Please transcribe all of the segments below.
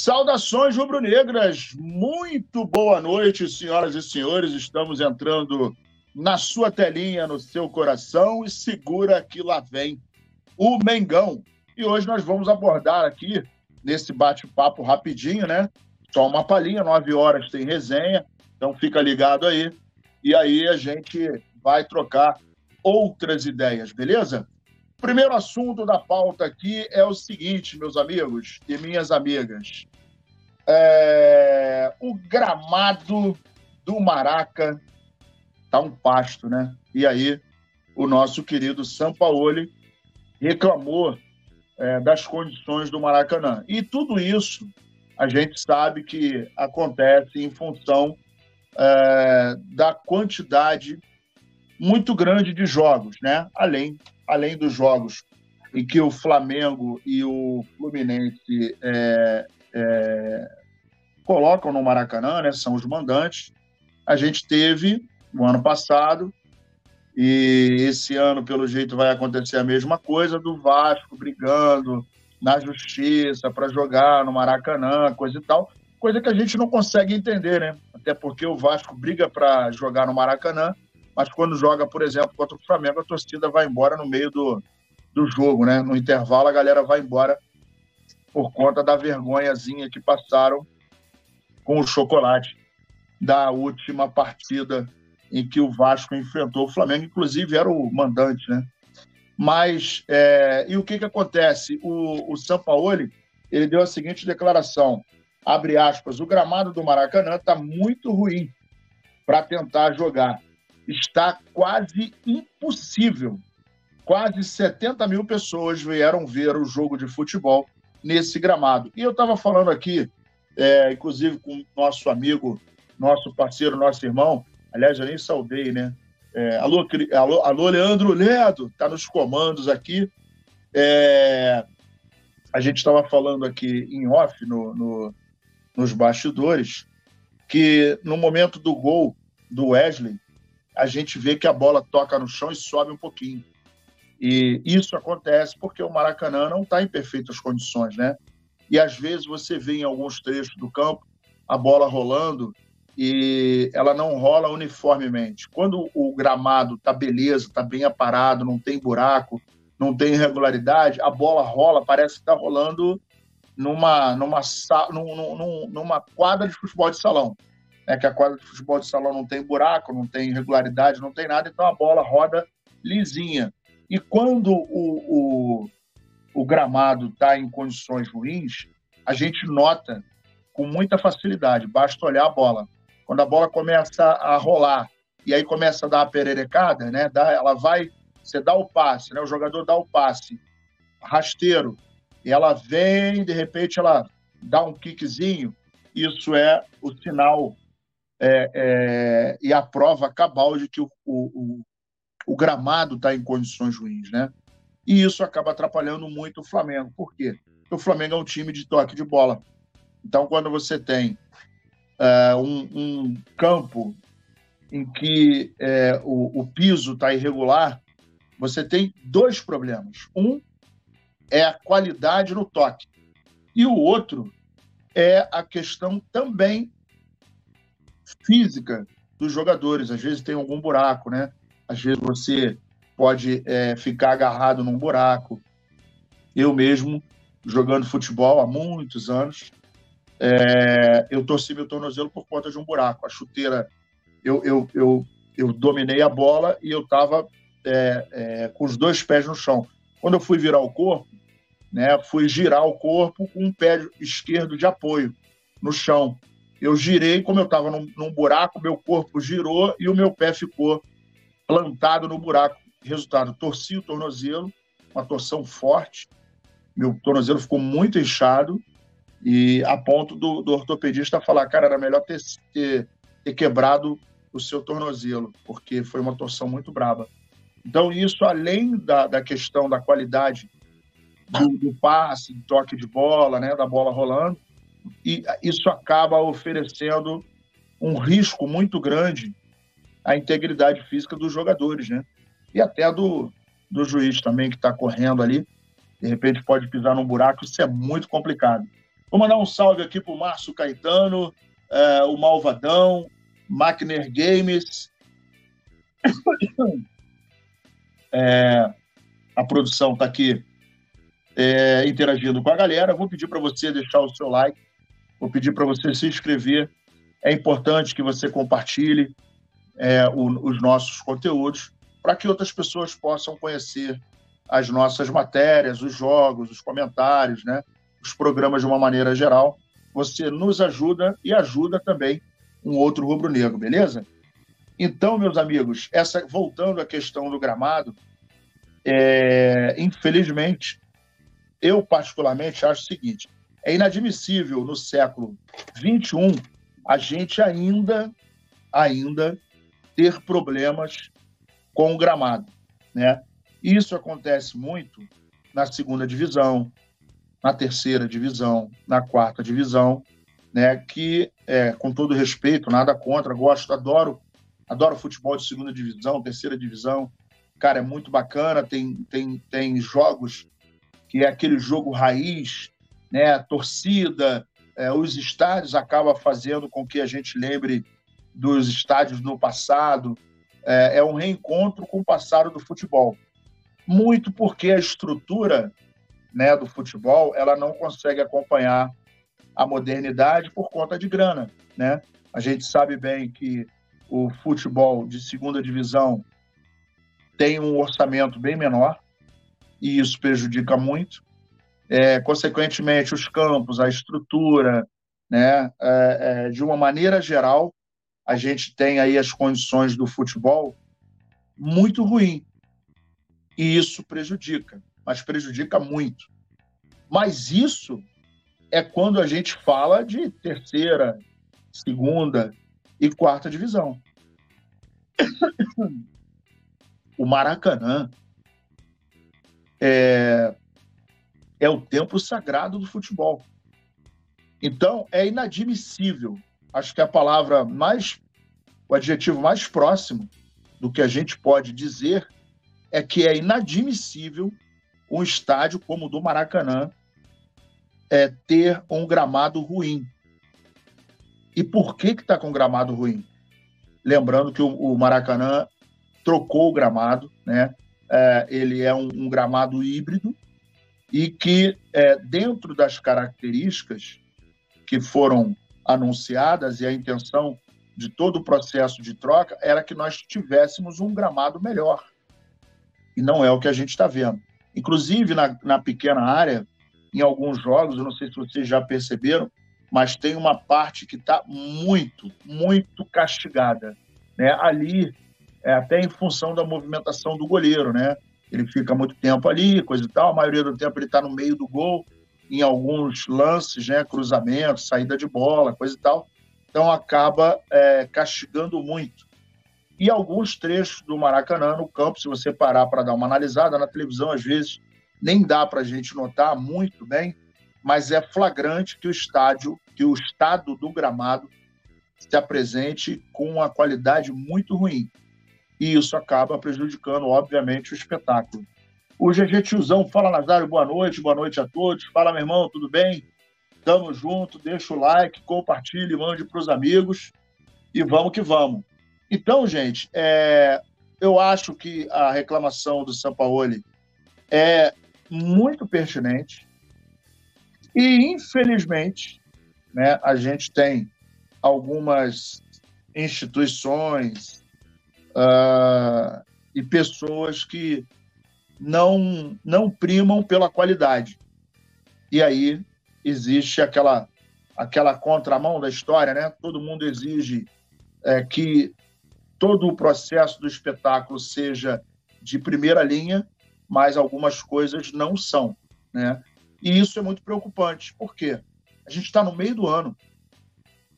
Saudações rubro-negras, muito boa noite, senhoras e senhores. Estamos entrando na sua telinha, no seu coração e segura que lá vem o Mengão. E hoje nós vamos abordar aqui, nesse bate-papo rapidinho, né? Só uma palhinha, nove horas tem resenha, então fica ligado aí. E aí a gente vai trocar outras ideias, beleza? Primeiro assunto da pauta aqui é o seguinte, meus amigos e minhas amigas. É... O gramado do Maraca tá um pasto, né? E aí o nosso querido Sampaoli reclamou é, das condições do Maracanã. E tudo isso a gente sabe que acontece em função é, da quantidade muito grande de jogos, né? Além além dos jogos em que o Flamengo e o Fluminense é, é, colocam no Maracanã, né, são os mandantes, a gente teve no ano passado, e esse ano, pelo jeito, vai acontecer a mesma coisa, do Vasco brigando na justiça para jogar no Maracanã, coisa e tal, coisa que a gente não consegue entender, né? Até porque o Vasco briga para jogar no Maracanã, mas quando joga, por exemplo, contra o Flamengo, a torcida vai embora no meio do, do jogo, né? No intervalo, a galera vai embora por conta da vergonhazinha que passaram com o chocolate da última partida em que o Vasco enfrentou o Flamengo, inclusive era o mandante, né? Mas, é, e o que que acontece? O, o Sampaoli, ele deu a seguinte declaração, abre aspas, o gramado do Maracanã está muito ruim para tentar jogar está quase impossível. Quase 70 mil pessoas vieram ver o jogo de futebol nesse gramado. E eu estava falando aqui, é, inclusive com nosso amigo, nosso parceiro, nosso irmão, aliás, eu nem saudei, né? É, alô, alô, alô, Leandro Ledo, está nos comandos aqui. É, a gente estava falando aqui em off, no, no, nos bastidores, que no momento do gol do Wesley, a gente vê que a bola toca no chão e sobe um pouquinho. E isso acontece porque o Maracanã não está em perfeitas condições, né? E às vezes você vê em alguns trechos do campo a bola rolando e ela não rola uniformemente. Quando o gramado está beleza, está bem aparado, não tem buraco, não tem irregularidade, a bola rola, parece que está rolando numa, numa, numa, quadra de futebol de salão né, que a quadra de futebol de salão não tem buraco, não tem irregularidade, não tem nada, então a bola roda lisinha. E quando o, o, o gramado está em condições ruins, a gente nota com muita facilidade, basta olhar a bola. Quando a bola começa a rolar e aí começa a dar a pererecada, né, dá, ela vai, você dá o passe, né, o jogador dá o passe rasteiro, e ela vem, de repente ela dá um kickzinho, isso é o sinal é, é, e a prova cabal de que o, o, o gramado está em condições ruins, né? E isso acaba atrapalhando muito o Flamengo. Por quê? Porque o Flamengo é um time de toque de bola. Então, quando você tem é, um, um, campo em que é, o, o piso está irregular, você tem dois problemas. Um é a qualidade no toque. E o outro é a questão também física dos jogadores. Às vezes tem algum buraco, né? Às vezes você pode é, ficar agarrado num buraco. Eu mesmo, jogando futebol há muitos anos, é, eu torci meu tornozelo por conta de um buraco. A chuteira, eu, eu, eu, eu dominei a bola e eu estava é, é, com os dois pés no chão. Quando eu fui virar o corpo, né, fui girar o corpo com um pé esquerdo de apoio no chão. Eu girei, como eu estava num, num, buraco, meu corpo girou e o meu pé ficou plantado no buraco. Resultado, torci o tornozelo, uma torção forte. Meu tornozelo ficou muito inchado e a ponto do, do ortopedista falar, cara, era melhor ter, ter, ter quebrado o seu tornozelo, porque foi uma torção muito braba. Então, isso, além da, da questão da qualidade do, do passe, do toque de bola, né, da bola rolando, e isso acaba oferecendo um risco muito grande à integridade física dos jogadores, né? E até do, do juiz também que está correndo ali, de repente pode pisar num buraco, isso é muito complicado. Vou mandar um salve aqui para o Márcio Caetano, é, o Malvadão, Mackner Games. É, a produção está aqui é, interagindo com a galera. Vou pedir para você deixar o seu like, vou pedir para você se inscrever. É importante que você compartilhe é, o, os nossos conteúdos para que outras pessoas possam conhecer as nossas matérias, os jogos, os comentários, né? os programas de uma maneira geral. Você nos ajuda e ajuda também um outro rubro-negro, beleza? Então, meus amigos, essa voltando à questão do gramado, é, infelizmente, eu particularmente acho o seguinte: é inadmissível no século 21 a gente ainda, ainda ter problemas com o gramado, né? Isso acontece muito na segunda divisão, na terceira divisão, na quarta divisão, né? Que, é, com todo respeito, nada contra, gosto, adoro, adoro futebol de segunda divisão, terceira divisão. Cara, é muito bacana. Tem, tem, tem jogos que é aquele jogo raiz, né? torcida, é, os estádios acaba fazendo com que a gente lembre dos estádios no passado. É, é um reencontro com o passado do futebol. Muito porque a estrutura né, do futebol, ela não consegue acompanhar a modernidade por conta de grana, né? A gente sabe bem que o futebol de segunda divisão tem um orçamento bem menor e isso prejudica muito. É, consequentemente, os campos, a estrutura, né? É, é, de uma maneira geral, a gente tem aí as condições do futebol muito ruim e isso prejudica mas prejudica muito. Mas isso é quando a gente fala de terceira, segunda e quarta divisão. O Maracanã é, é o templo sagrado do futebol. Então, é inadmissível. Acho que a palavra mais, o adjetivo mais próximo do que a gente pode dizer é que é inadmissível um estádio como o do Maracanã é, ter um gramado ruim. E por que que está com gramado ruim? Lembrando que o, o Maracanã trocou o gramado, né? É, ele é um, um, gramado híbrido e que é, dentro das características que foram anunciadas e a intenção de todo o processo de troca era que nós tivéssemos um gramado melhor. E não é o que a gente está vendo. Inclusive, na, na pequena área, em alguns jogos, eu não sei se vocês já perceberam, mas tem uma parte que está muito, muito castigada. Né? Ali, é, até em função da movimentação do goleiro, né? Ele fica muito tempo ali, coisa e tal. A maioria do tempo ele está no meio do gol, em alguns lances, né? Cruzamento, saída de bola, coisa e tal. Então acaba é, castigando muito e alguns trechos do Maracanã no campo, se você parar para dar uma analisada na televisão, às vezes nem dá para a gente notar muito bem, mas é flagrante que o estádio, que o estado do gramado se apresente com uma qualidade muito ruim. E isso acaba prejudicando, obviamente, o espetáculo. O GG Tiozão fala, Nazário, boa noite, boa noite a todos. Fala, meu irmão, tudo bem? Tamo junto, deixa o like, compartilhe, mande para os amigos e vamos que vamos. Então, gente, é, eu acho que a reclamação do Sampaoli é muito pertinente e, infelizmente, né, a gente tem algumas instituições uh, e pessoas que não, não primam pela qualidade. E aí existe aquela, aquela contramão da história, né? Todo mundo exige é, que todo o processo do espetáculo seja de primeira linha, mas algumas coisas não são, né? E isso é muito preocupante, porque a gente está no meio do ano,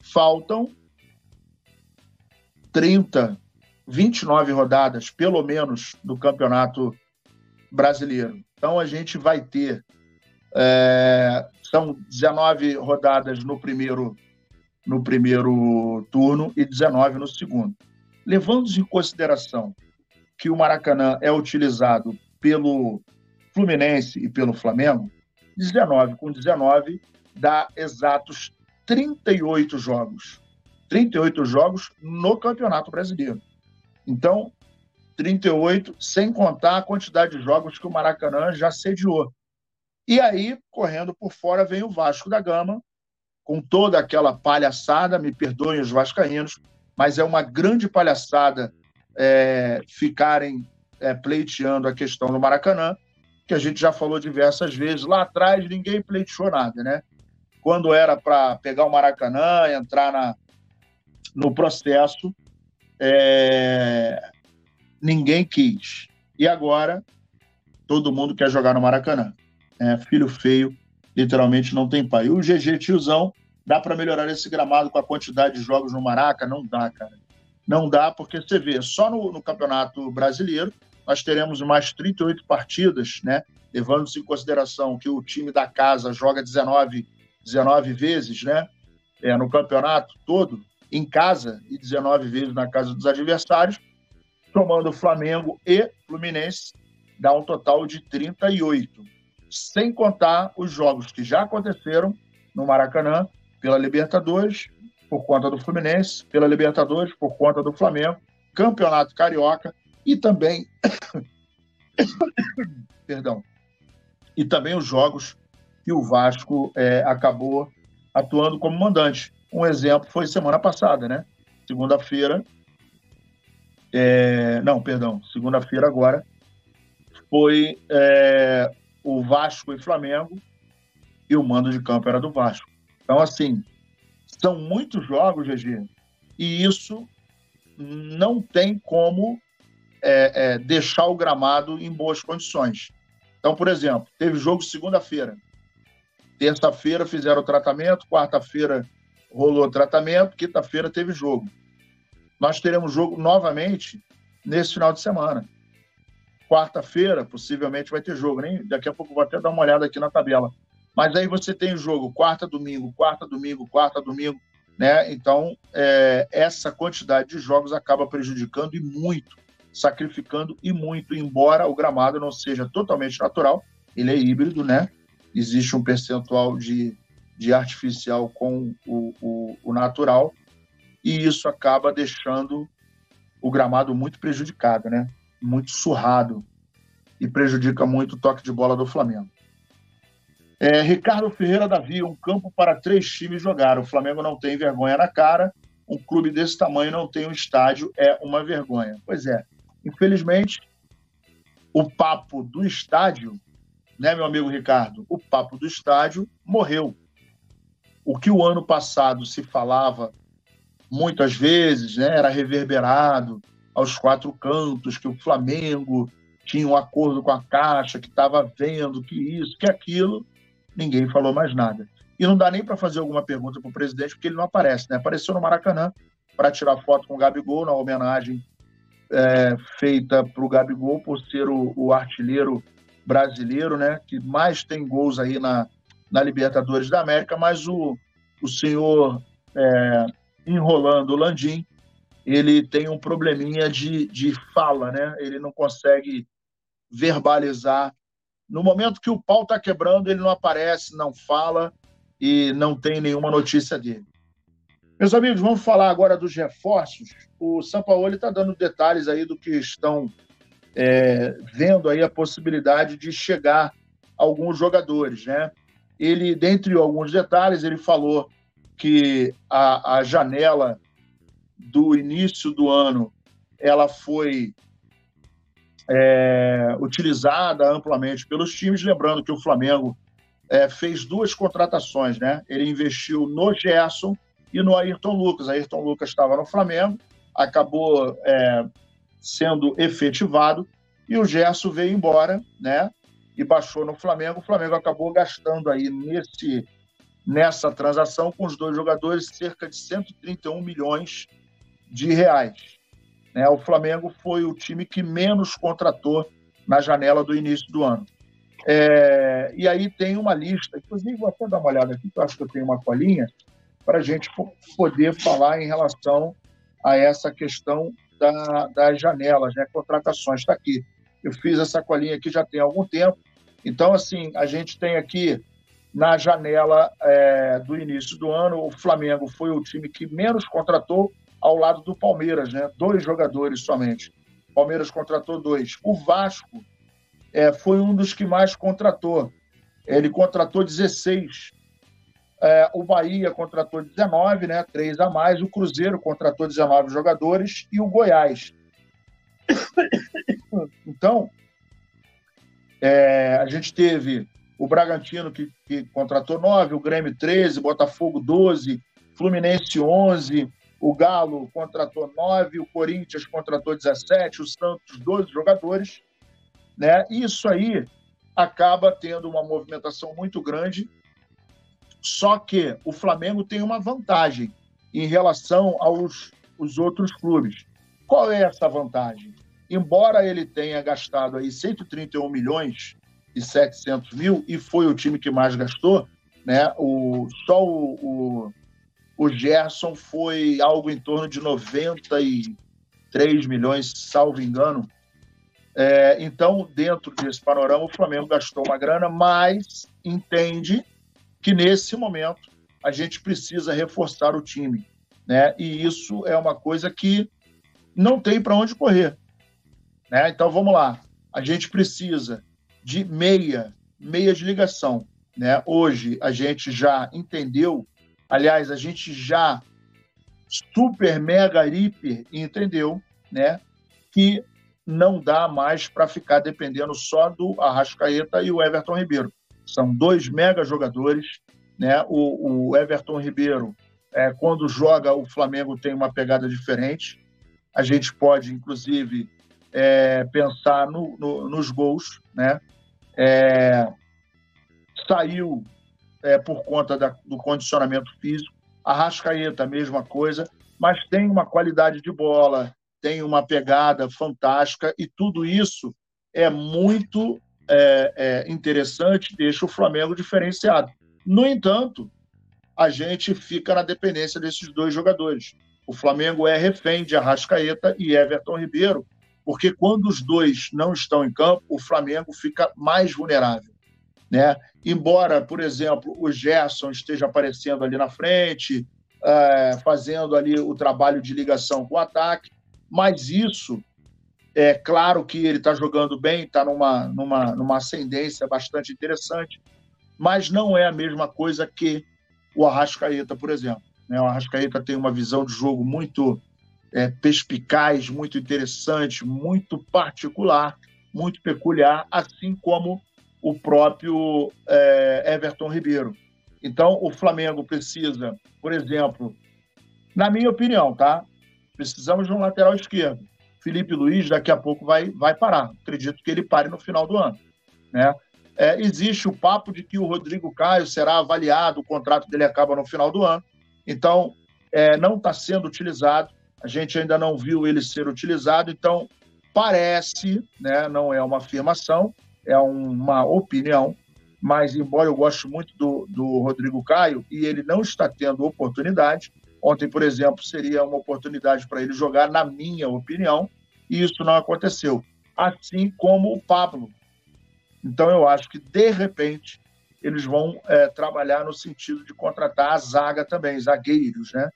faltam 30, 29 rodadas, pelo menos, do Campeonato Brasileiro. Então a gente vai ter é, são 19 rodadas no primeiro no primeiro turno e 19 no segundo levando em consideração que o Maracanã é utilizado pelo Fluminense e pelo Flamengo, 19 com 19 dá exatos 38 jogos. 38 jogos no Campeonato Brasileiro. Então, 38, sem contar a quantidade de jogos que o Maracanã já sediou. E aí, correndo por fora, vem o Vasco da Gama, com toda aquela palhaçada, me perdoem os vascaínos, mas é uma grande palhaçada é, ficarem é, pleiteando a questão do Maracanã, que a gente já falou diversas vezes. Lá atrás ninguém pleiteou nada, né? Quando era para pegar o Maracanã, entrar na, no processo, é, ninguém quis. E agora todo mundo quer jogar no Maracanã. É, filho feio, literalmente não tem pai. E o GG tiozão, dá para melhorar esse gramado com a quantidade de jogos no Maraca? Não dá, cara. Não dá, porque você vê, só no, no Campeonato Brasileiro, nós teremos mais 38 partidas, né? Levando-se em consideração que o time da casa joga 19, 19 vezes, né? É, no campeonato todo, em casa, e 19 vezes na casa dos adversários, tomando Flamengo e Fluminense, dá um total de 38. Sem contar os jogos que já aconteceram no Maracanã, pela Libertadores, por conta do Fluminense, pela Libertadores, por conta do Flamengo, Campeonato Carioca e também. Perdão. E também os jogos que o Vasco é, acabou atuando como mandante. Um exemplo foi semana passada, né? Segunda-feira. É... Não, perdão, segunda-feira agora. Foi é... o Vasco e Flamengo e o mando de campo era do Vasco. Então, assim, são muitos jogos, GG, e isso não tem como é, é, deixar o gramado em boas condições. Então, por exemplo, teve jogo segunda-feira. Terça-feira fizeram o tratamento, quarta-feira rolou tratamento, quinta-feira teve jogo. Nós teremos jogo novamente nesse final de semana. Quarta-feira, possivelmente, vai ter jogo. Nem, daqui a pouco vou até dar uma olhada aqui na tabela. Mas aí você tem jogo quarta, domingo, quarta, domingo, quarta, domingo. Né? Então, é, essa quantidade de jogos acaba prejudicando e muito, sacrificando e muito, embora o gramado não seja totalmente natural, ele é híbrido, né? Existe um percentual de de artificial com o, o, o natural, e isso acaba deixando o gramado muito prejudicado, né? muito surrado, e prejudica muito o toque de bola do Flamengo. É, Ricardo Ferreira Davi, um campo para três times jogar. O Flamengo não tem vergonha na cara. Um clube desse tamanho não tem um estádio, é uma vergonha. Pois é, infelizmente, o papo do estádio, né, meu amigo Ricardo? O papo do estádio morreu o que o ano passado se falava muitas vezes, né, era reverberado aos quatro cantos, que o Flamengo tinha um acordo com a Caixa, que estava vendo que isso, que aquilo, ninguém falou mais nada. E não dá nem para fazer alguma pergunta para o presidente, porque ele não aparece. Né? Apareceu no Maracanã para tirar foto com o Gabigol, na homenagem é, feita para o Gabigol por ser o, o, artilheiro brasileiro, né, que mais tem gols aí na, na Libertadores da América, mas o, o senhor é, enrolando o Landim, ele tem um probleminha de, de fala, né? Ele não consegue verbalizar. No momento que o pau está quebrando, ele não aparece, não fala e não tem nenhuma notícia dele. Meus amigos, vamos falar agora dos reforços. O São Paulo está dando detalhes aí do que estão é, vendo aí a possibilidade de chegar alguns jogadores, né? Ele, dentre alguns detalhes, ele falou que a, a janela do início do ano ela foi é, utilizada amplamente pelos times, lembrando que o Flamengo é, fez duas contratações, né? Ele investiu no Gerson e no Ayrton Lucas. Ayrton Lucas estava no Flamengo, acabou é, sendo efetivado e o Gerson veio embora, né? E baixou no Flamengo. O Flamengo acabou gastando aí nesse, nessa transação com os dois jogadores cerca de 131 milhões de reais. Né? O Flamengo foi o time que menos contratou na janela do início do ano. É, e aí tem uma lista, inclusive vou até dar uma olhada aqui, que eu acho que eu tenho uma colinha, para a gente poder falar em relação a essa questão da, das janelas, né? contratações. Está aqui. Eu fiz essa colinha aqui já tem algum tempo. Então, assim, a gente tem aqui na janela é, do início do ano, o Flamengo foi o time que menos contratou ao lado do Palmeiras, né? Dois jogadores somente. O Palmeiras contratou dois. O Vasco é, foi um dos que mais contratou. Ele contratou 16. É, o Bahia contratou 19, né? Três a mais. O Cruzeiro contratou 19 jogadores e o Goiás. Então, é, a gente teve o Bragantino, que, que contratou 9, o Grêmio 13, Botafogo 12, Fluminense 11, o Galo contratou 9, o Corinthians contratou 17, o Santos 12 jogadores. Né? Isso aí acaba tendo uma movimentação muito grande. Só que o Flamengo tem uma vantagem em relação aos os outros clubes. Qual é essa vantagem? Embora ele tenha gastado aí 131 milhões e 700 mil, e foi o time que mais gastou, né? O, só o, o, o Gerson foi algo em torno de 93 milhões, salvo engano. É, então, dentro desse panorama, o Flamengo gastou uma grana, mas entende que nesse momento a gente precisa reforçar o time. Né? E isso é uma coisa que não tem para onde correr. Né? Então vamos lá. A gente precisa de meia, meia de ligação. Né? Hoje a gente já entendeu, aliás, a gente já super, mega, hiper entendeu né? que não dá mais para ficar dependendo só do Arrascaeta e o Everton Ribeiro. São dois mega jogadores. Né? O, o Everton Ribeiro, é, quando joga, o Flamengo tem uma pegada diferente. A gente pode, inclusive, é, pensar no, no, nos gols, né? É, saiu é, por conta da, do condicionamento físico. A Rascaeta, mesma coisa, mas tem uma qualidade de bola, tem uma pegada fantástica e tudo isso é muito é, é, interessante, deixa o Flamengo diferenciado. No entanto, a gente fica na dependência desses dois jogadores. O Flamengo é refém de Arrascaeta e Everton Ribeiro, porque quando os dois não estão em campo, o Flamengo fica mais vulnerável. Né? Embora, por exemplo, o Gerson esteja aparecendo ali na frente, é, fazendo ali o trabalho de ligação com o ataque, mas isso é claro que ele está jogando bem, está numa, numa, numa ascendência bastante interessante, mas não é a mesma coisa que o Arrascaeta, por exemplo. Né? O Arrascaeta tem uma visão de jogo muito é, perspicaz, muito interessante, muito particular, muito peculiar, assim como o próprio é, Everton Ribeiro. Então, o Flamengo precisa, por exemplo, na minha opinião, tá? Precisamos de um lateral esquerdo. Felipe Luiz daqui a pouco vai, vai parar. Acredito que ele pare no final do ano. Né? É, existe o papo de que o Rodrigo Caio será avaliado, o contrato dele acaba no final do ano. Então, é, não está sendo utilizado a gente ainda não viu ele ser utilizado, então parece, né, não é uma afirmação, é uma opinião, mas embora eu goste muito do, do Rodrigo Caio e ele não está tendo oportunidade, ontem, por exemplo, seria uma oportunidade para ele jogar, na minha opinião, e isso não aconteceu. Assim como o Pablo. Então eu acho que, de repente, eles vão é, trabalhar no sentido de contratar a zaga também, zagueiros, né?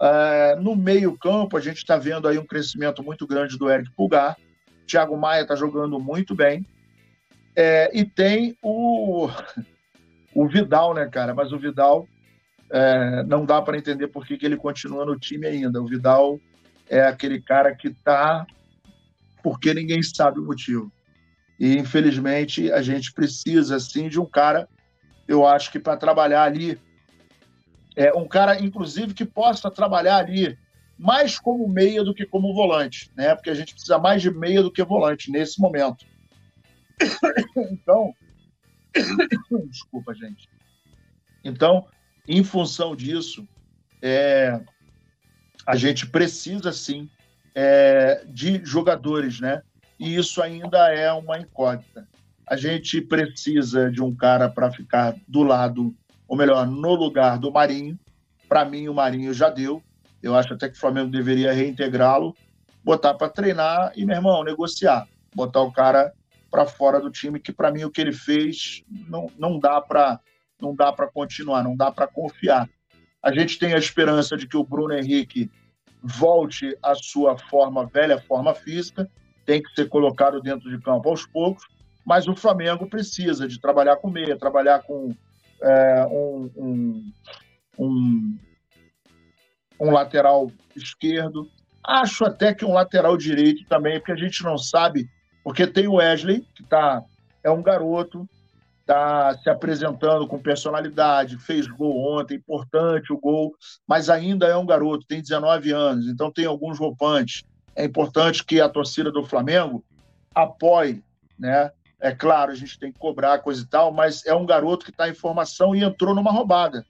Uh, no meio-campo, a gente está vendo aí um crescimento muito grande do Eric Pulgar. Thiago Maia está jogando muito bem. É, e tem o, o Vidal, né, cara? Mas o Vidal é, não dá para entender por que, que ele continua no time ainda. O Vidal é aquele cara que está porque ninguém sabe o motivo. E, infelizmente, a gente precisa, sim, de um cara, eu acho que para trabalhar ali é, um cara, inclusive, que possa trabalhar ali mais como meia do que como volante, né? Porque a gente precisa mais de meia do que volante nesse momento. Então, desculpa, gente. Então, em função disso, é, a gente precisa sim é, de jogadores, né? E isso ainda é uma incógnita. A gente precisa de um cara para ficar do lado ou melhor, no lugar do Marinho. Para mim, o Marinho já deu. Eu acho até que o Flamengo deveria reintegrá-lo, botar para treinar e, meu irmão, negociar. Botar o cara para fora do time, que para mim o que ele fez não, não dá para não dá para continuar, não dá para confiar. A gente tem a esperança de que o Bruno Henrique volte à sua forma, velha forma física, tem que ser colocado dentro de campo aos poucos, mas o Flamengo precisa de trabalhar com meia, trabalhar com é, um, um, um, um lateral esquerdo. Acho até que um lateral direito também, porque a gente não sabe, porque tem o Wesley, que tá, é um garoto, está se apresentando com personalidade, fez gol ontem, importante o gol, mas ainda é um garoto, tem 19 anos, então tem alguns roupantes. É importante que a torcida do Flamengo apoie, né? É claro, a gente tem que cobrar coisa e tal, mas é um garoto que está em formação e entrou numa roubada.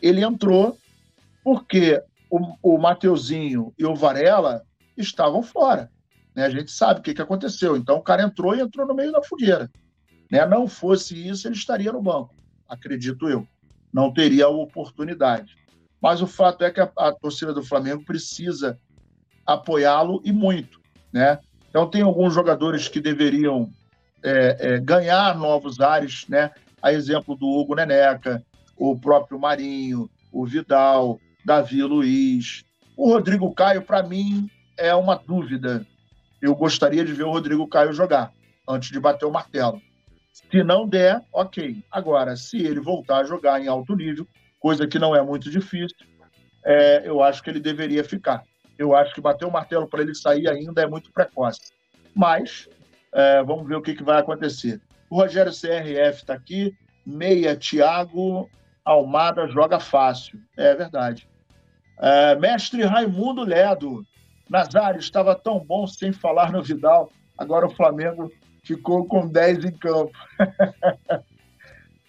Ele entrou porque o, o Mateuzinho e o Varela estavam fora. Né? A gente sabe o que, que aconteceu. Então o cara entrou e entrou no meio da fogueira. Né? Não fosse isso, ele estaria no banco, acredito eu. Não teria a oportunidade. Mas o fato é que a, a torcida do Flamengo precisa apoiá-lo e muito. Né? Então, tem alguns jogadores que deveriam é, é, ganhar novos ares, né? a exemplo do Hugo Neneca, o próprio Marinho, o Vidal, Davi Luiz. O Rodrigo Caio, para mim, é uma dúvida. Eu gostaria de ver o Rodrigo Caio jogar antes de bater o martelo. Se não der, ok. Agora, se ele voltar a jogar em alto nível, coisa que não é muito difícil, é, eu acho que ele deveria ficar. Eu acho que bater o martelo para ele sair ainda é muito precoce. Mas é, vamos ver o que, que vai acontecer. O Rogério CRF está aqui. Meia Thiago Almada joga fácil. É verdade. É, mestre Raimundo Ledo. Nazário estava tão bom sem falar no Vidal. Agora o Flamengo ficou com 10 em campo.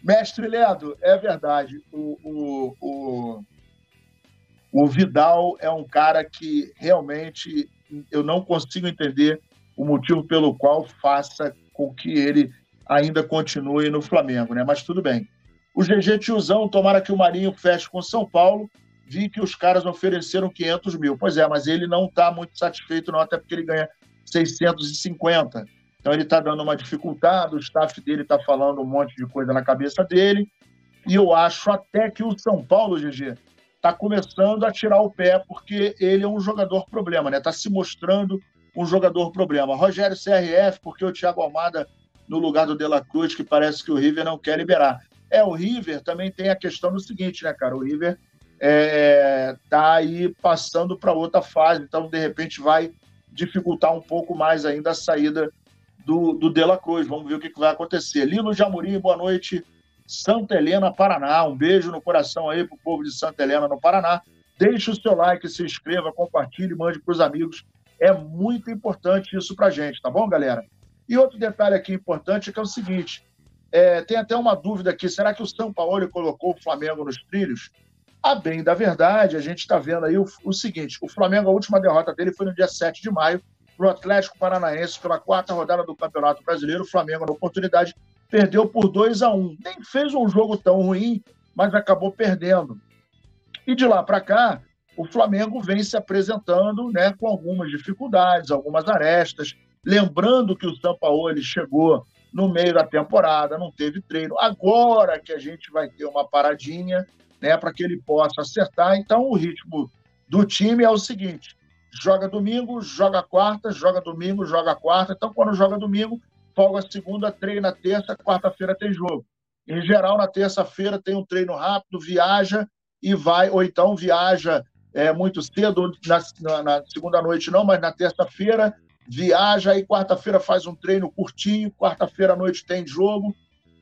Mestre Leandro, é verdade. O, o, o, o, Vidal é um cara que realmente eu não consigo entender o motivo pelo qual faça com que ele ainda continue no Flamengo, né? Mas tudo bem. O GG Tiozão, tomara que o Marinho feche com São Paulo. Vi que os caras ofereceram 500 mil. Pois é, mas ele não está muito satisfeito, não, até porque ele ganha 650. Então ele está dando uma dificuldade, o staff dele está falando um monte de coisa na cabeça dele. E eu acho até que o São Paulo, GG, está começando a tirar o pé, porque ele é um jogador problema, né? Está se mostrando um jogador problema. Rogério CRF, porque o Thiago Almada no lugar do De La Cruz, que parece que o River não quer liberar. É, o River também tem a questão do seguinte, né, cara? O River é, tá aí passando para outra fase, então de repente vai dificultar um pouco mais ainda a saída do, do De La Cruz. Vamos ver o que, que vai acontecer. Lino Jamurim, boa noite. Santa Helena, Paraná. Um beijo no coração aí pro povo de Santa Helena, no Paraná. Deixe o seu like, se inscreva, compartilhe, mande para os amigos. É muito importante isso para gente, tá bom, galera? E outro detalhe aqui importante é que é o seguinte: é, tem até uma dúvida aqui: será que o São Paulo colocou o Flamengo nos trilhos? A bem da verdade, a gente está vendo aí o, o, seguinte: o Flamengo, a última derrota dele foi no dia 7 de maio, para o Atlético Paranaense pela quarta rodada do Campeonato Brasileiro. O Flamengo, na oportunidade, perdeu por 2 a 1 Nem fez um jogo tão ruim, mas acabou perdendo. E de lá para cá, o Flamengo vem se apresentando né, com algumas dificuldades, algumas arestas. Lembrando que o Sampaoli chegou no meio da temporada, não teve treino. Agora que a gente vai ter uma paradinha né, para que ele possa acertar. Então, o ritmo do time é o seguinte: joga domingo, joga quarta, joga domingo, joga quarta. Então, quando joga domingo, folga segunda, treina terça, quarta-feira tem jogo. Em geral, na terça-feira tem um treino rápido, viaja e vai, ou então viaja é, muito cedo, na, na, segunda noite não, mas na terça-feira viaja e quarta-feira faz um treino curtinho, quarta-feira à noite tem jogo,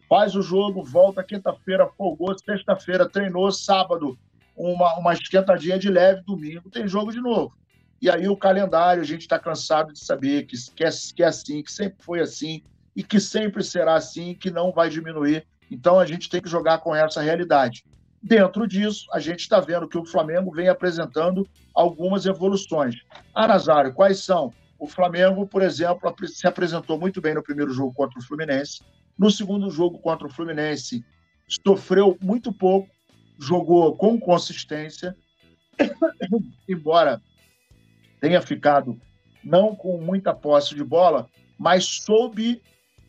faz o jogo, volta quinta-feira, folgou, sexta-feira treinou, sábado uma, uma esquentadinha de leve, domingo tem jogo de novo. E aí o calendário, a gente está cansado de saber que, que, é, que é assim, que sempre foi assim e que sempre será assim, que não vai diminuir. Então a gente tem que jogar com essa realidade. Dentro disso, a gente está vendo que o Flamengo vem apresentando algumas evoluções. Ah, Nazário, quais são? O Flamengo, por exemplo, se apresentou muito bem no primeiro jogo contra o Fluminense. No segundo jogo contra o Fluminense, sofreu muito pouco, jogou com consistência, embora tenha ficado não com muita posse de bola, mas soube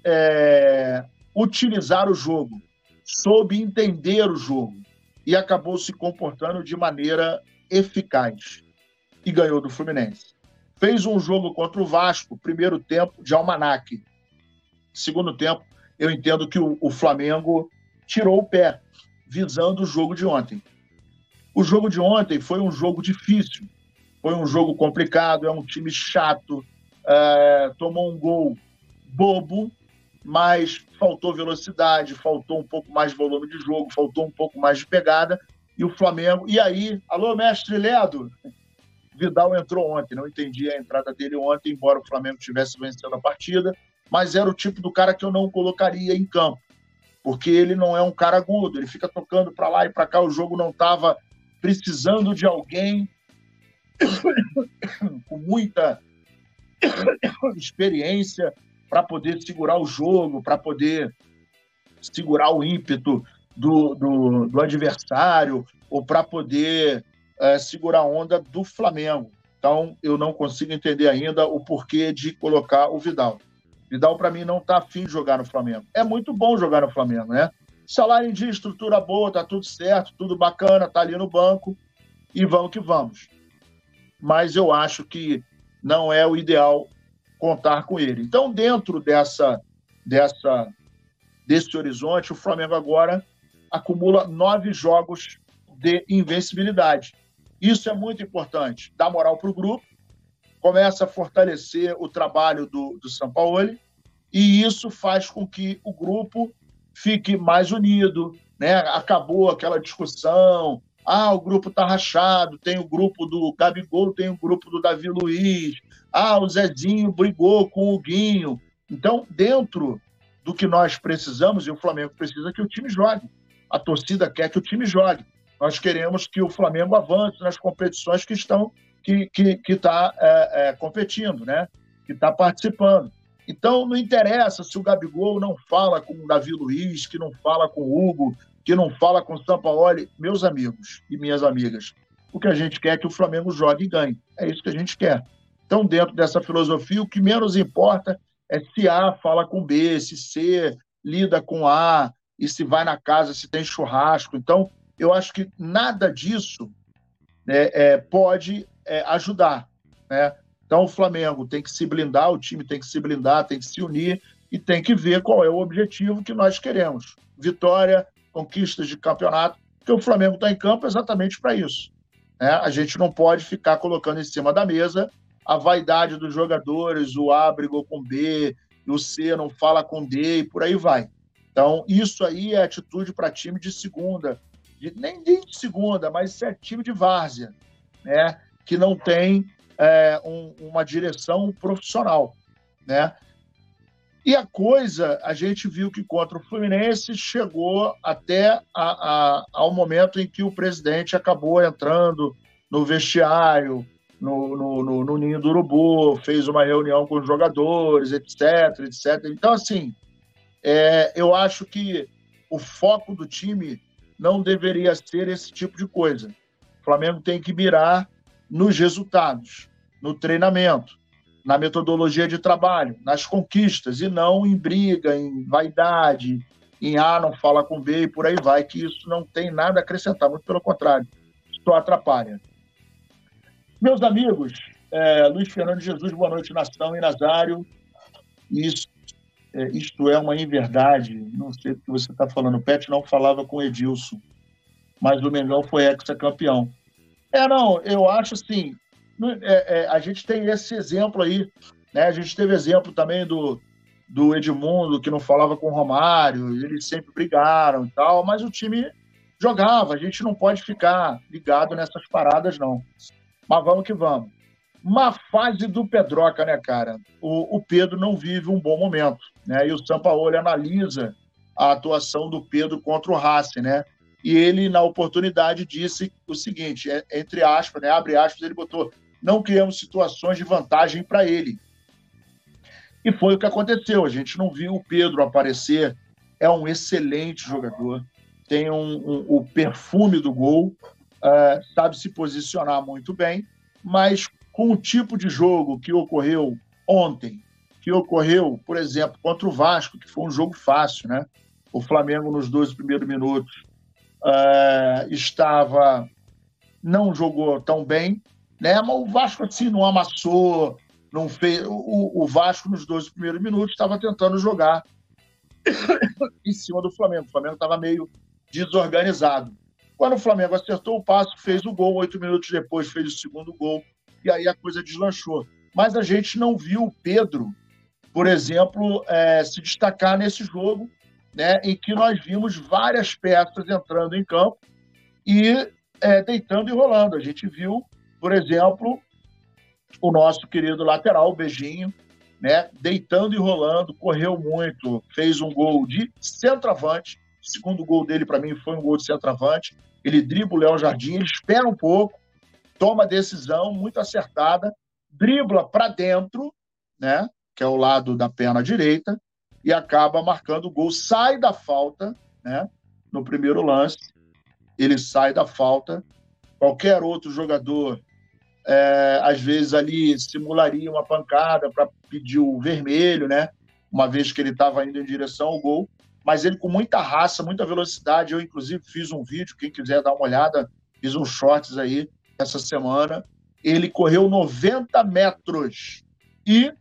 é, utilizar o jogo. soube entender o jogo e acabou se comportando de maneira eficaz e ganhou do Fluminense. Fez um jogo contra o Vasco, primeiro tempo de almanaque. Segundo tempo, eu entendo que o, o Flamengo tirou o pé, visando o jogo de ontem. O jogo de ontem foi um jogo difícil, foi um jogo complicado, é um time chato, é, tomou um gol bobo, mas faltou velocidade, faltou um pouco mais de volume de jogo, faltou um pouco mais de pegada. E o Flamengo. E aí, alô, mestre Ledo? Vidal entrou ontem, não entendi a entrada dele ontem, embora o Flamengo tivesse vencendo a partida, mas era o tipo do cara que eu não colocaria em campo, porque ele não é um cara agudo, ele fica tocando para lá e para cá, o jogo não estava precisando de alguém com muita experiência para poder segurar o jogo, para poder segurar o ímpeto do, do, do adversário ou para poder é, segurar a onda do Flamengo. Então, eu não consigo entender ainda o porquê de colocar o Vidal. Vidal, para mim, não está afim de jogar no Flamengo. É muito bom jogar no Flamengo, né? Salário em dia, estrutura boa, tá tudo certo, tudo bacana, tá ali no banco e vamos que vamos. Mas eu acho que não é o ideal contar com ele. Então, dentro dessa, dessa desse horizonte, o Flamengo agora acumula nove jogos de invencibilidade. Isso é muito importante. Dá moral para o grupo, começa a fortalecer o trabalho do, do São Paulo, e isso faz com que o grupo fique mais unido. Né? Acabou aquela discussão ah, o grupo está rachado, tem o grupo do Gabigol, tem o grupo do Davi Luiz. Ah, o Zezinho brigou com o Guinho. Então, dentro do que nós precisamos, e o Flamengo precisa que o time jogue. A torcida quer que o time jogue. Nós queremos que o Flamengo avance nas competições que estão que que está é, é, competindo, né? Que está participando. Então, não interessa se o Gabigol não fala com o Davi Luiz, que não fala com o Hugo, que não fala com o Sampaoli, meus amigos e minhas amigas, o que a gente quer é que o Flamengo jogue e ganhe. É isso que a gente quer. Então, dentro dessa filosofia, o que menos importa é se A fala com B, se C lida com A, e se vai na casa, se tem churrasco. Então, eu acho que nada disso né, é, pode é, ajudar. Né? Então, o Flamengo tem que se blindar, o time tem que se blindar, tem que se unir e tem que ver qual é o objetivo que nós queremos. Vitória, conquistas de campeonato, porque o Flamengo está em campo exatamente para isso. Né? A gente não pode ficar colocando em cima da mesa a vaidade dos jogadores, o A brigou com B, o C não fala com D e por aí vai. Então, isso aí é atitude para time de segunda, de, nem de segunda, mas é time de várzea, né? que não tem é, um, uma direção profissional. Né? E a coisa, a gente viu que contra o Fluminense chegou até a, a, ao momento em que o presidente acabou entrando no vestiário, no, no, no, no, Ninho do Urubu, fez uma reunião com os jogadores, etc, etc. Então, assim, é, eu acho que o foco do time não deveria ser esse tipo de coisa. O Flamengo tem que mirar nos resultados, no treinamento na metodologia de trabalho, nas conquistas, e não em briga, em vaidade, em A não fala com B e por aí vai, que isso não tem nada a acrescentar, muito pelo contrário, só atrapalha. Meus amigos, é, Luiz Fernando Jesus, boa noite, nação e Nazário. Isso, é, isto é uma inverdade, não sei o que você está falando. O Pet não falava com Edilson, mas o Mengão foi ex-campeão. É, não, eu acho assim, é, é, a gente tem esse exemplo aí, né? A gente teve exemplo também do, do Edmundo, que não falava com o Romário, eles sempre brigaram e tal, mas o time jogava, a gente não pode ficar ligado nessas paradas, não. Mas vamos que vamos. Uma fase do Pedroca, né, cara? O, o Pedro não vive um bom momento, né? E o Sampaoli analisa a atuação do Pedro contra o Racing, né? E ele, na oportunidade, disse o seguinte, é, entre aspas, né, abre aspas, ele botou não criamos situações de vantagem para ele. E foi o que aconteceu. A gente não viu o Pedro aparecer. É um excelente jogador, tem um, um, o perfume do gol, uh, sabe se posicionar muito bem, mas com o tipo de jogo que ocorreu ontem, que ocorreu, por exemplo, contra o Vasco, que foi um jogo fácil, né? O Flamengo, nos dois primeiros minutos, uh, estava. não jogou tão bem, né? mas o Vasco assim não amassou, não fez. O, o Vasco, nos dois primeiros minutos, estava tentando jogar em cima do Flamengo. O Flamengo estava meio desorganizado. Quando o Flamengo acertou o passo, fez o gol, oito minutos depois fez o segundo gol, e aí a coisa deslanchou. Mas a gente não viu o Pedro, por exemplo, é, se destacar nesse jogo, né, em que nós vimos várias peças entrando em campo e é, deitando e rolando. A gente viu, por exemplo, o nosso querido lateral, o Beijinho, né, deitando e rolando, correu muito, fez um gol de centroavante. O segundo gol dele, para mim, foi um gol de centroavante. Ele dribla o Léo Jardim, ele espera um pouco, toma decisão muito acertada, dribla para dentro, né, que é o lado da perna direita, e acaba marcando o gol. Sai da falta, né, no primeiro lance, ele sai da falta. Qualquer outro jogador, é, às vezes ali simularia uma pancada para pedir o vermelho, né, uma vez que ele estava indo em direção ao gol. Mas ele com muita raça, muita velocidade. Eu, inclusive, fiz um vídeo, quem quiser dar uma olhada, fiz uns shorts aí essa semana. Ele correu 90 metros e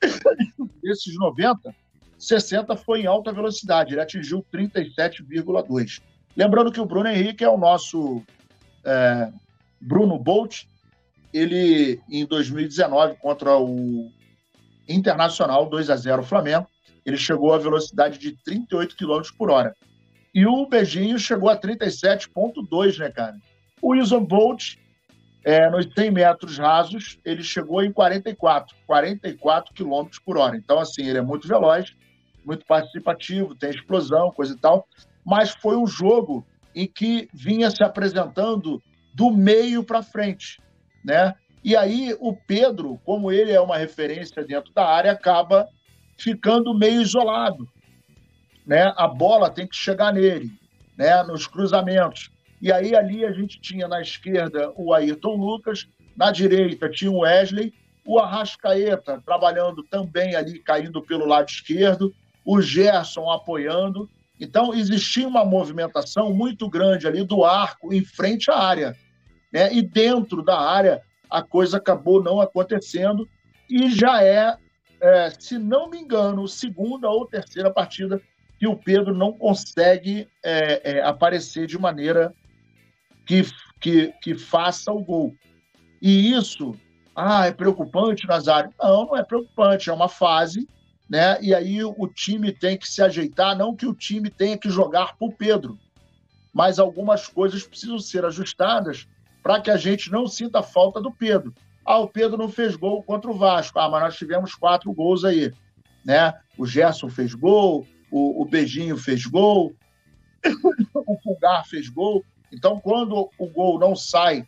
desses 90, 60 foi em alta velocidade, ele atingiu 37,2. Lembrando que o Bruno Henrique é o nosso é, Bruno Bolt, ele em 2019 contra o Internacional 2 a 0 Flamengo, ele chegou a velocidade de 38 km por hora. E o Beijinho chegou a 37,2, né, cara? O Usain Bolt é, nos 100 metros rasos, ele chegou em 44, 44 km por hora. Então, assim, ele é muito veloz, muito participativo, tem explosão, coisa e tal, mas foi um jogo em que vinha se apresentando do meio para frente, né? E aí o Pedro, como ele é uma referência dentro da área, acaba ficando meio isolado, né? A bola tem que chegar nele, né? Nos cruzamentos. E aí ali a gente tinha na esquerda o Ayrton Lucas, na direita tinha o Wesley, o Arrascaeta trabalhando também ali, caindo pelo lado esquerdo, o Gerson apoiando. Então existia uma movimentação muito grande ali do arco em frente à área. Né? E dentro da área a coisa acabou não acontecendo e já é, é se não me engano, segunda ou terceira partida que o Pedro não consegue é, é, aparecer de maneira que, que, que faça o gol. E isso, ah, é preocupante, Nazário? Não, não é preocupante, é uma fase, né? E aí o time tem que se ajeitar, não que o time tenha que jogar para o Pedro, mas algumas coisas precisam ser ajustadas para que a gente não sinta falta do Pedro. Ah, o Pedro não fez gol contra o Vasco. Ah, mas nós tivemos quatro gols aí, né? O Gerson fez gol, o, o Beijinho fez gol, o Pulgar fez gol. Então, quando o gol não sai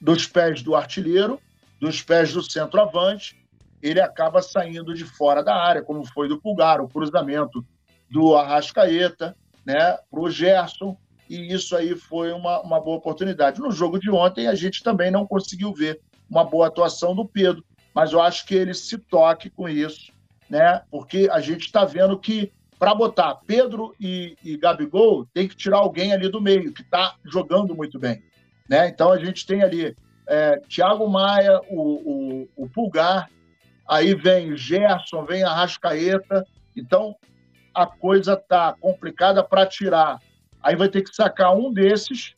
dos pés do artilheiro, dos pés do centroavante, ele acaba saindo de fora da área, como foi do Pulgar, o cruzamento do Arrascaeta, né, para o Gerson, e isso aí foi uma, uma boa oportunidade. No jogo de ontem, a gente também não conseguiu ver uma boa atuação do Pedro, mas eu acho que ele se toque com isso, né, porque a gente está vendo que para botar Pedro e, e Gabigol, tem que tirar alguém ali do meio, que está jogando muito bem. Né? Então a gente tem ali é, Thiago Maia, o, o, o Pulgar, aí vem Gerson, vem a Rascaeta. Então a coisa tá complicada para tirar. Aí vai ter que sacar um desses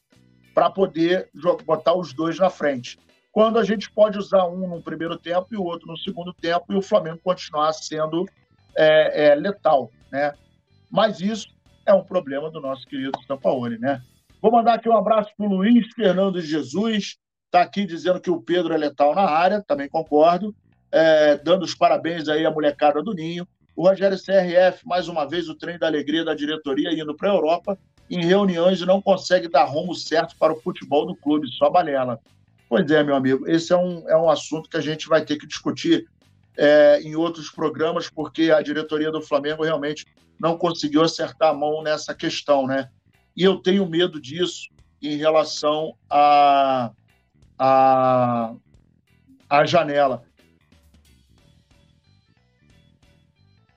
para poder botar os dois na frente. Quando a gente pode usar um no primeiro tempo e o outro no segundo tempo e o Flamengo continuar sendo é, é, letal né? Mas isso é um problema do nosso querido Sampaoli, né? Vou mandar aqui um abraço para o Luiz Fernando Jesus, está aqui dizendo que o Pedro é letal na área, também concordo, é, dando os parabéns aí à molecada do Ninho. O Rogério CRF, mais uma vez, o trem da alegria da diretoria indo para a Europa, em reuniões e não consegue dar rumo certo para o futebol do clube, só balela. Pois é, meu amigo, esse é um, é um assunto que a gente vai ter que discutir é, em outros programas, porque a diretoria do Flamengo realmente não conseguiu acertar a mão nessa questão, né? E eu tenho medo disso em relação à a, a, a, janela.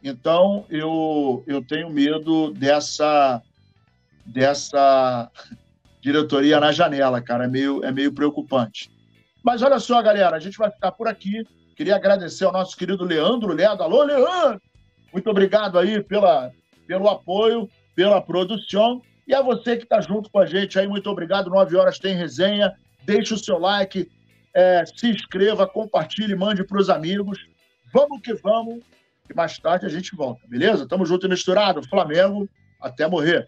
Então, eu, eu tenho medo dessa, dessa diretoria na janela, cara. É meio, é meio preocupante. Mas olha só, galera, a gente vai ficar por aqui. Queria agradecer ao nosso querido Leandro Ledo. Alô, Leandro! Muito obrigado aí pela, pelo apoio, pela produção. E a você que está junto com a gente aí, muito obrigado. Nove horas tem resenha. Deixe o seu like, é, se inscreva, compartilhe, mande para os amigos. Vamos que vamos. E mais tarde a gente volta, beleza? Tamo junto e misturado. Flamengo, até morrer.